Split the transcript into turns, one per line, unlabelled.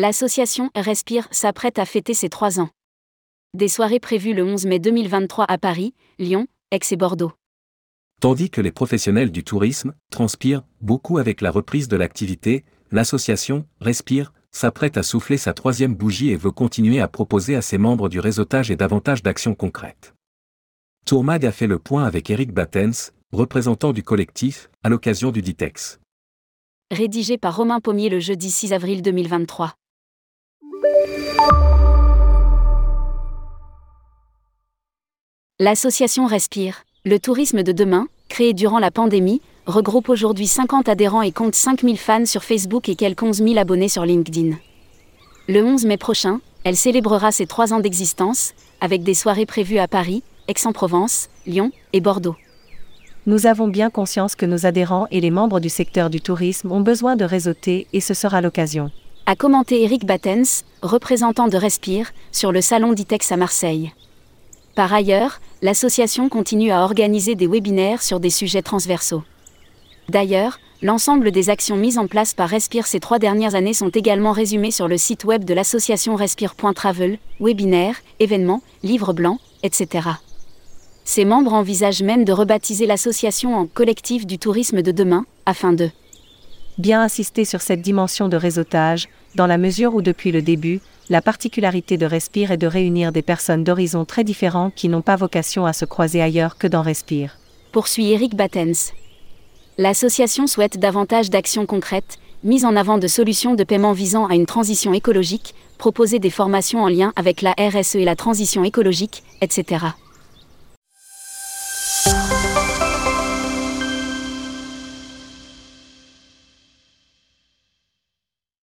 L'association Respire s'apprête à fêter ses trois ans. Des soirées prévues le 11 mai 2023 à Paris, Lyon, Aix et Bordeaux.
Tandis que les professionnels du tourisme transpirent beaucoup avec la reprise de l'activité, l'association Respire s'apprête à souffler sa troisième bougie et veut continuer à proposer à ses membres du réseautage et davantage d'actions concrètes. Tourmag a fait le point avec Eric Battens, représentant du collectif, à l'occasion du Ditex.
Rédigé par Romain Pommier le jeudi 6 avril 2023. L'association Respire, le tourisme de demain, créé durant la pandémie, regroupe aujourd'hui 50 adhérents et compte 5000 fans sur Facebook et quelques 11 000 abonnés sur LinkedIn. Le 11 mai prochain, elle célébrera ses trois ans d'existence, avec des soirées prévues à Paris, Aix-en-Provence, Lyon et Bordeaux.
Nous avons bien conscience que nos adhérents et les membres du secteur du tourisme ont besoin de réseauter et ce sera l'occasion.
A commenté Eric Battens, représentant de Respire, sur le salon d'ITEX à Marseille. Par ailleurs, l'association continue à organiser des webinaires sur des sujets transversaux. D'ailleurs, l'ensemble des actions mises en place par Respire ces trois dernières années sont également résumées sur le site web de l'association respire.travel, webinaires, événements, livres blancs, etc. Ses membres envisagent même de rebaptiser l'association en collectif du tourisme de demain, afin de
bien insister sur cette dimension de réseautage, dans la mesure où depuis le début, la particularité de Respire est de réunir des personnes d'horizons très différents qui n'ont pas vocation à se croiser ailleurs que dans Respire.
Poursuit Eric Battens. L'association souhaite davantage d'actions concrètes, mise en avant de solutions de paiement visant à une transition écologique, proposer des formations en lien avec la RSE et la transition écologique, etc.